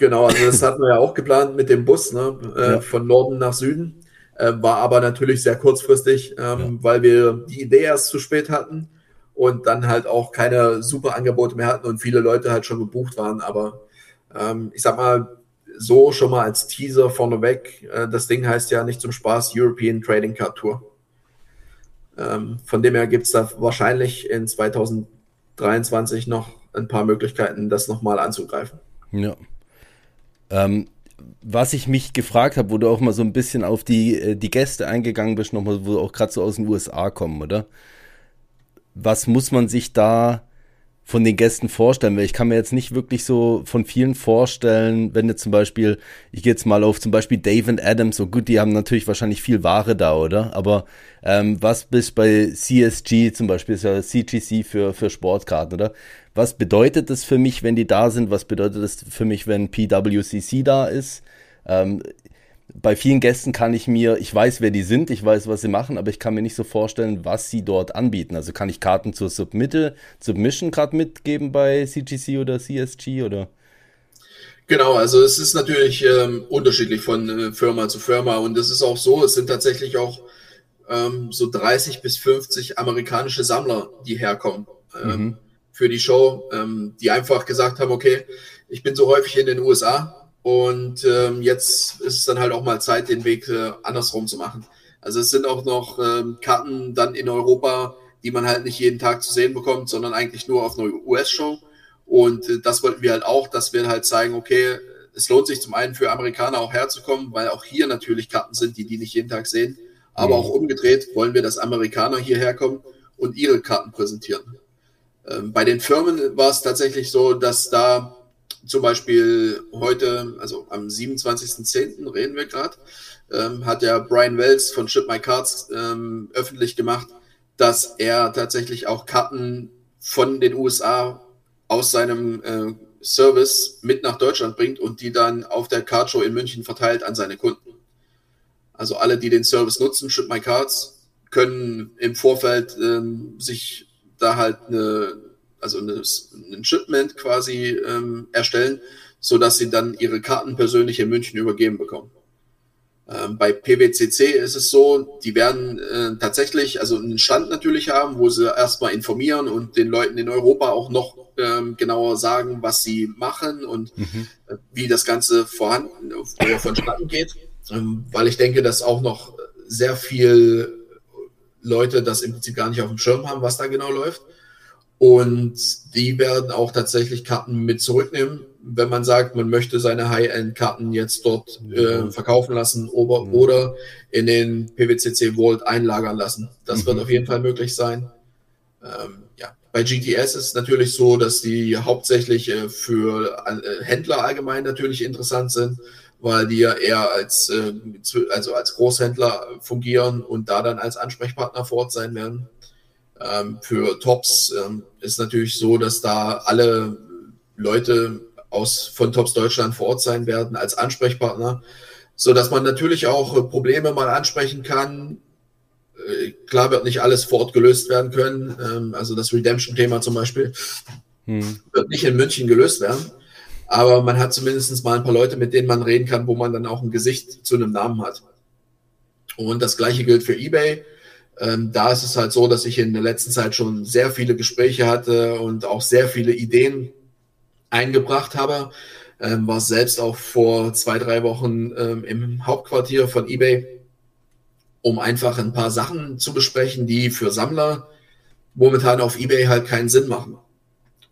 Genau, also das hatten wir ja auch geplant mit dem Bus, ne? Äh, ja. von Norden nach Süden. Äh, war aber natürlich sehr kurzfristig, ähm, ja. weil wir die Idee erst zu spät hatten und dann halt auch keine super Angebote mehr hatten und viele Leute halt schon gebucht waren. Aber ähm, ich sag mal, so schon mal als Teaser vorneweg. Äh, das Ding heißt ja nicht zum Spaß European Trading Card Tour. Ähm, von dem her gibt es da wahrscheinlich in 2023 noch ein paar Möglichkeiten, das nochmal anzugreifen. Ja. Ähm, was ich mich gefragt habe, wo du auch mal so ein bisschen auf die, äh, die Gäste eingegangen bist, nochmal, wo auch gerade so aus den USA kommen, oder? Was muss man sich da von den Gästen vorstellen? Weil ich kann mir jetzt nicht wirklich so von vielen vorstellen, wenn jetzt zum Beispiel, ich gehe jetzt mal auf zum Beispiel Dave und Adams, so gut, die haben natürlich wahrscheinlich viel Ware da, oder? Aber ähm, was bist bei CSG zum Beispiel, ist ja CGC für, für Sportkarten, oder? Was bedeutet das für mich, wenn die da sind? Was bedeutet das für mich, wenn PWCC da ist? Ähm, bei vielen Gästen kann ich mir, ich weiß, wer die sind, ich weiß, was sie machen, aber ich kann mir nicht so vorstellen, was sie dort anbieten. Also kann ich Karten zur Submitte, Submission gerade mitgeben bei CGC oder CSG oder? Genau, also es ist natürlich ähm, unterschiedlich von äh, Firma zu Firma und es ist auch so, es sind tatsächlich auch ähm, so 30 bis 50 amerikanische Sammler, die herkommen. Ähm, mhm für die Show, ähm, die einfach gesagt haben, okay, ich bin so häufig in den USA und ähm, jetzt ist es dann halt auch mal Zeit, den Weg äh, andersrum zu machen. Also es sind auch noch ähm, Karten dann in Europa, die man halt nicht jeden Tag zu sehen bekommt, sondern eigentlich nur auf einer US-Show. Und äh, das wollten wir halt auch, dass wir halt zeigen, okay, es lohnt sich zum einen für Amerikaner auch herzukommen, weil auch hier natürlich Karten sind, die die nicht jeden Tag sehen. Aber mhm. auch umgedreht wollen wir, dass Amerikaner hierher kommen und ihre Karten präsentieren. Ähm, bei den Firmen war es tatsächlich so, dass da zum Beispiel heute, also am 27.10. reden wir gerade, ähm, hat ja Brian Wells von Ship My Cards ähm, öffentlich gemacht, dass er tatsächlich auch Karten von den USA aus seinem äh, Service mit nach Deutschland bringt und die dann auf der Cardshow in München verteilt an seine Kunden. Also alle, die den Service nutzen, Ship My Cards, können im Vorfeld ähm, sich da halt eine, also eine, ein Shipment quasi ähm, erstellen, so dass sie dann ihre Karten persönlich in München übergeben bekommen. Ähm, bei PWCC ist es so, die werden äh, tatsächlich, also einen Stand natürlich haben, wo sie erstmal informieren und den Leuten in Europa auch noch ähm, genauer sagen, was sie machen und mhm. äh, wie das Ganze vorhanden, äh, vonstatten geht. Ähm, weil ich denke, dass auch noch sehr viel Leute das im Prinzip gar nicht auf dem Schirm haben, was da genau läuft. Und die werden auch tatsächlich Karten mit zurücknehmen, wenn man sagt, man möchte seine High-End-Karten jetzt dort äh, verkaufen lassen oder, mhm. oder in den PWCC Vault einlagern lassen. Das mhm. wird auf jeden Fall möglich sein. Ähm, ja. Bei GTS ist es natürlich so, dass die hauptsächlich äh, für äh, Händler allgemein natürlich interessant sind, weil die ja eher als, äh, also als Großhändler fungieren und da dann als Ansprechpartner vor Ort sein werden. Ähm, für Tops ähm, ist natürlich so, dass da alle Leute aus, von Tops Deutschland vor Ort sein werden als Ansprechpartner, so dass man natürlich auch äh, Probleme mal ansprechen kann. Äh, klar wird nicht alles vor Ort gelöst werden können. Ähm, also das Redemption-Thema zum Beispiel hm. wird nicht in München gelöst werden. Aber man hat zumindest mal ein paar Leute, mit denen man reden kann, wo man dann auch ein Gesicht zu einem Namen hat. Und das gleiche gilt für eBay. Ähm, da ist es halt so, dass ich in der letzten Zeit schon sehr viele Gespräche hatte und auch sehr viele Ideen eingebracht habe. Ähm, war selbst auch vor zwei, drei Wochen ähm, im Hauptquartier von eBay, um einfach ein paar Sachen zu besprechen, die für Sammler momentan auf eBay halt keinen Sinn machen.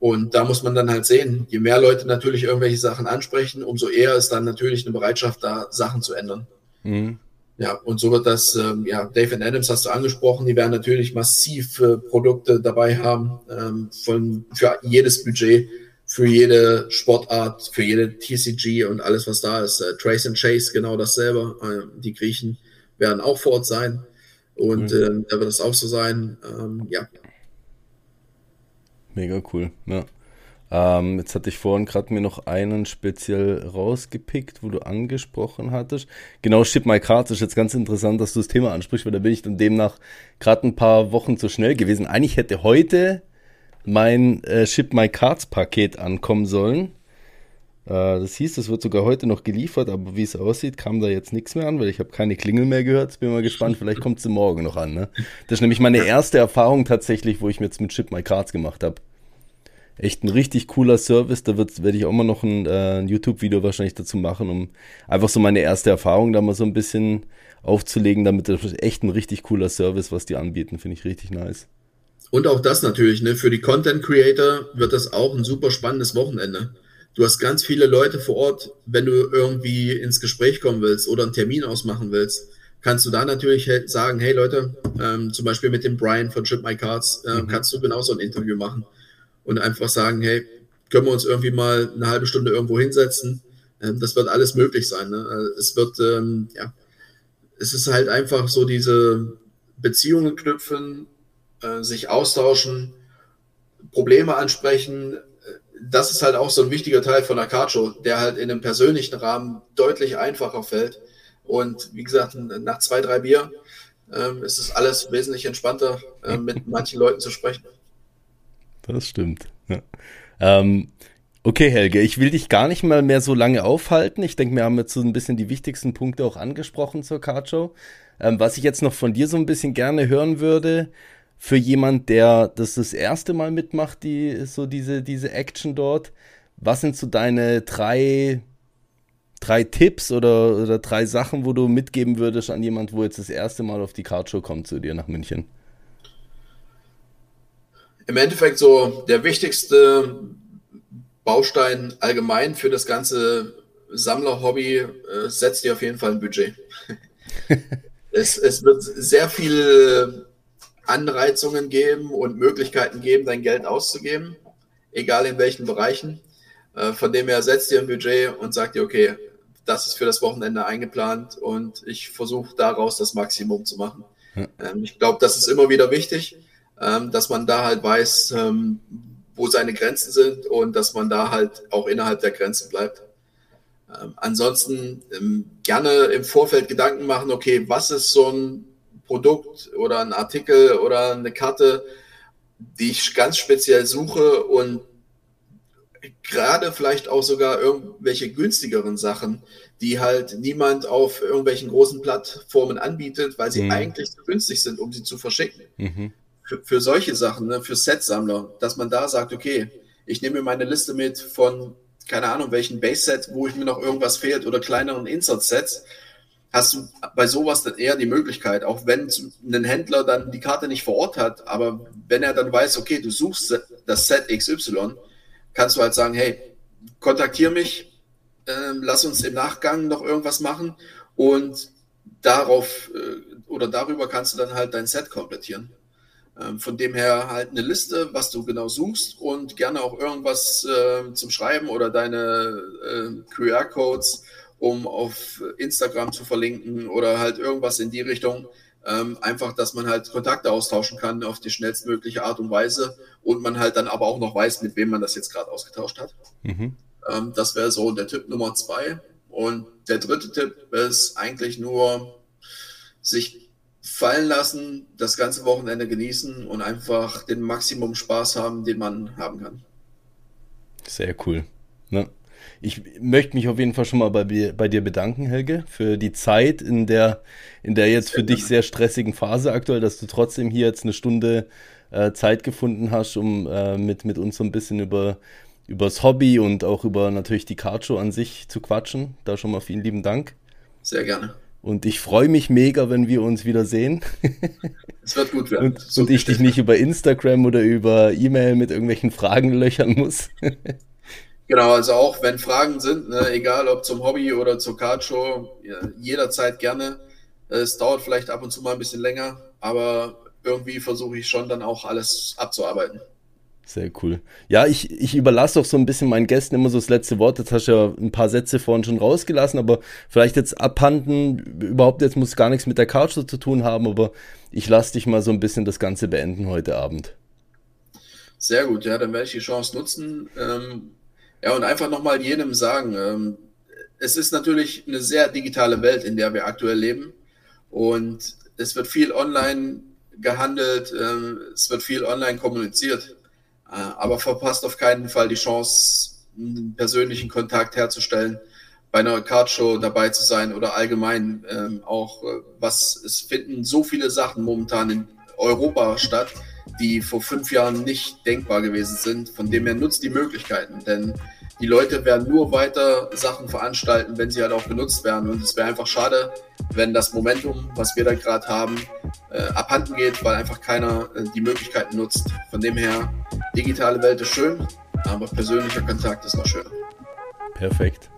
Und da muss man dann halt sehen, je mehr Leute natürlich irgendwelche Sachen ansprechen, umso eher ist dann natürlich eine Bereitschaft da, Sachen zu ändern. Mhm. Ja, und so wird das, ähm, ja, Dave and Adams hast du angesprochen, die werden natürlich massiv äh, Produkte dabei haben, ähm, von, für jedes Budget, für jede Sportart, für jede TCG und alles, was da ist. Äh, Trace and Chase, genau dasselbe. Äh, die Griechen werden auch vor Ort sein. Und mhm. äh, da wird es auch so sein. Ähm, ja. Mega cool, ja. Ähm, jetzt hatte ich vorhin gerade mir noch einen speziell rausgepickt, wo du angesprochen hattest. Genau, Ship My Cards ist jetzt ganz interessant, dass du das Thema ansprichst, weil da bin ich dann demnach gerade ein paar Wochen zu schnell gewesen. Eigentlich hätte heute mein äh, Ship My Cards Paket ankommen sollen. Äh, das hieß, es wird sogar heute noch geliefert, aber wie es aussieht, kam da jetzt nichts mehr an, weil ich habe keine Klingel mehr gehört. Bin mal gespannt, vielleicht kommt sie morgen noch an. Ne? Das ist nämlich meine erste Erfahrung tatsächlich, wo ich mir jetzt mit Ship My Cards gemacht habe echt ein richtig cooler Service. Da werde ich auch mal noch ein, äh, ein YouTube-Video wahrscheinlich dazu machen, um einfach so meine erste Erfahrung da mal so ein bisschen aufzulegen. Damit das ist echt ein richtig cooler Service, was die anbieten. Finde ich richtig nice. Und auch das natürlich, ne, für die Content Creator wird das auch ein super spannendes Wochenende. Du hast ganz viele Leute vor Ort, wenn du irgendwie ins Gespräch kommen willst oder einen Termin ausmachen willst, kannst du da natürlich sagen, hey Leute, ähm, zum Beispiel mit dem Brian von Ship My Cards, äh, mhm. kannst du genauso ein Interview machen und einfach sagen, hey, können wir uns irgendwie mal eine halbe Stunde irgendwo hinsetzen? Ähm, das wird alles möglich sein. Ne? Also es wird, ähm, ja, es ist halt einfach so diese Beziehungen knüpfen, äh, sich austauschen, Probleme ansprechen. Das ist halt auch so ein wichtiger Teil von der Card Show, der halt in einem persönlichen Rahmen deutlich einfacher fällt. Und wie gesagt, nach zwei, drei Bier ähm, ist es alles wesentlich entspannter, äh, mit manchen Leuten zu sprechen. Das stimmt. Ja. Ähm, okay, Helge, ich will dich gar nicht mal mehr so lange aufhalten. Ich denke, wir haben jetzt so ein bisschen die wichtigsten Punkte auch angesprochen zur Cardshow. Ähm, was ich jetzt noch von dir so ein bisschen gerne hören würde, für jemand, der das das erste Mal mitmacht, die so diese diese Action dort. Was sind so deine drei drei Tipps oder, oder drei Sachen, wo du mitgeben würdest an jemand, wo jetzt das erste Mal auf die Cardshow kommt zu dir nach München? im Endeffekt so der wichtigste Baustein allgemein für das ganze Sammlerhobby äh, setzt dir auf jeden Fall ein Budget. es, es wird sehr viele Anreizungen geben und Möglichkeiten geben, dein Geld auszugeben, egal in welchen Bereichen. Äh, von dem her setzt dir ein Budget und sagt dir, okay, das ist für das Wochenende eingeplant und ich versuche daraus das Maximum zu machen. Ähm, ich glaube, das ist immer wieder wichtig ähm, dass man da halt weiß, ähm, wo seine Grenzen sind und dass man da halt auch innerhalb der Grenzen bleibt. Ansonsten gerne im Vorfeld Gedanken machen, okay, was ist so ein Produkt oder ein Artikel oder eine Karte, die ich ganz speziell suche und gerade vielleicht auch sogar irgendwelche günstigeren Sachen, die halt niemand auf irgendwelchen großen Plattformen anbietet, weil sie mhm. eigentlich zu günstig sind, um sie zu verschicken. Mhm. Für, für, solche Sachen, ne, für Set-Sammler, dass man da sagt, okay, ich nehme meine Liste mit von, keine Ahnung, welchen Base-Set, wo ich mir noch irgendwas fehlt oder kleineren Insert-Sets, hast du bei sowas dann eher die Möglichkeit, auch wenn ein Händler dann die Karte nicht vor Ort hat, aber wenn er dann weiß, okay, du suchst das Set XY, kannst du halt sagen, hey, kontaktiere mich, äh, lass uns im Nachgang noch irgendwas machen und darauf äh, oder darüber kannst du dann halt dein Set komplettieren. Ähm, von dem her halt eine Liste, was du genau suchst und gerne auch irgendwas äh, zum Schreiben oder deine äh, QR-Codes, um auf Instagram zu verlinken oder halt irgendwas in die Richtung. Ähm, einfach, dass man halt Kontakte austauschen kann auf die schnellstmögliche Art und Weise und man halt dann aber auch noch weiß, mit wem man das jetzt gerade ausgetauscht hat. Mhm. Ähm, das wäre so der Tipp Nummer zwei. Und der dritte Tipp ist eigentlich nur, sich fallen lassen, das ganze Wochenende genießen und einfach den Maximum Spaß haben, den man haben kann. Sehr cool. Ne? Ich möchte mich auf jeden Fall schon mal bei, bei dir bedanken, Helge, für die Zeit in der, in der jetzt für dich sehr stressigen Phase aktuell, dass du trotzdem hier jetzt eine Stunde äh, Zeit gefunden hast, um äh, mit, mit uns so ein bisschen über übers Hobby und auch über natürlich die Cardshow an sich zu quatschen. Da schon mal vielen lieben Dank. Sehr gerne. Und ich freue mich mega, wenn wir uns wieder sehen. Es wird gut werden. Und, so und ich dich nicht über Instagram oder über E-Mail mit irgendwelchen Fragen löchern muss. Genau, also auch wenn Fragen sind, ne, egal ob zum Hobby oder zur Cardshow, jederzeit gerne. Es dauert vielleicht ab und zu mal ein bisschen länger, aber irgendwie versuche ich schon dann auch alles abzuarbeiten. Sehr cool. Ja, ich, ich überlasse auch so ein bisschen meinen Gästen immer so das letzte Wort. Jetzt hast du ja ein paar Sätze vorhin schon rausgelassen, aber vielleicht jetzt abhanden, überhaupt jetzt muss gar nichts mit der Couch zu tun haben, aber ich lasse dich mal so ein bisschen das Ganze beenden heute Abend. Sehr gut, ja, dann werde ich die Chance nutzen. Ähm, ja, und einfach nochmal jedem sagen, ähm, es ist natürlich eine sehr digitale Welt, in der wir aktuell leben. Und es wird viel online gehandelt, ähm, es wird viel online kommuniziert. Äh, aber verpasst auf keinen Fall die Chance, einen persönlichen Kontakt herzustellen, bei einer Cardshow dabei zu sein oder allgemein ähm, auch äh, was es finden so viele Sachen momentan in Europa statt, die vor fünf Jahren nicht denkbar gewesen sind. Von dem her nutzt die Möglichkeiten, denn die Leute werden nur weiter Sachen veranstalten, wenn sie halt auch genutzt werden. Und es wäre einfach schade, wenn das Momentum, was wir da gerade haben, äh, abhanden geht, weil einfach keiner äh, die Möglichkeiten nutzt. Von dem her, digitale Welt ist schön, aber persönlicher Kontakt ist noch schöner. Perfekt.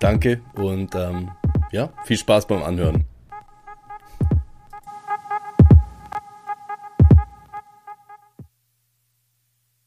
Danke und ähm, ja, viel Spaß beim Anhören.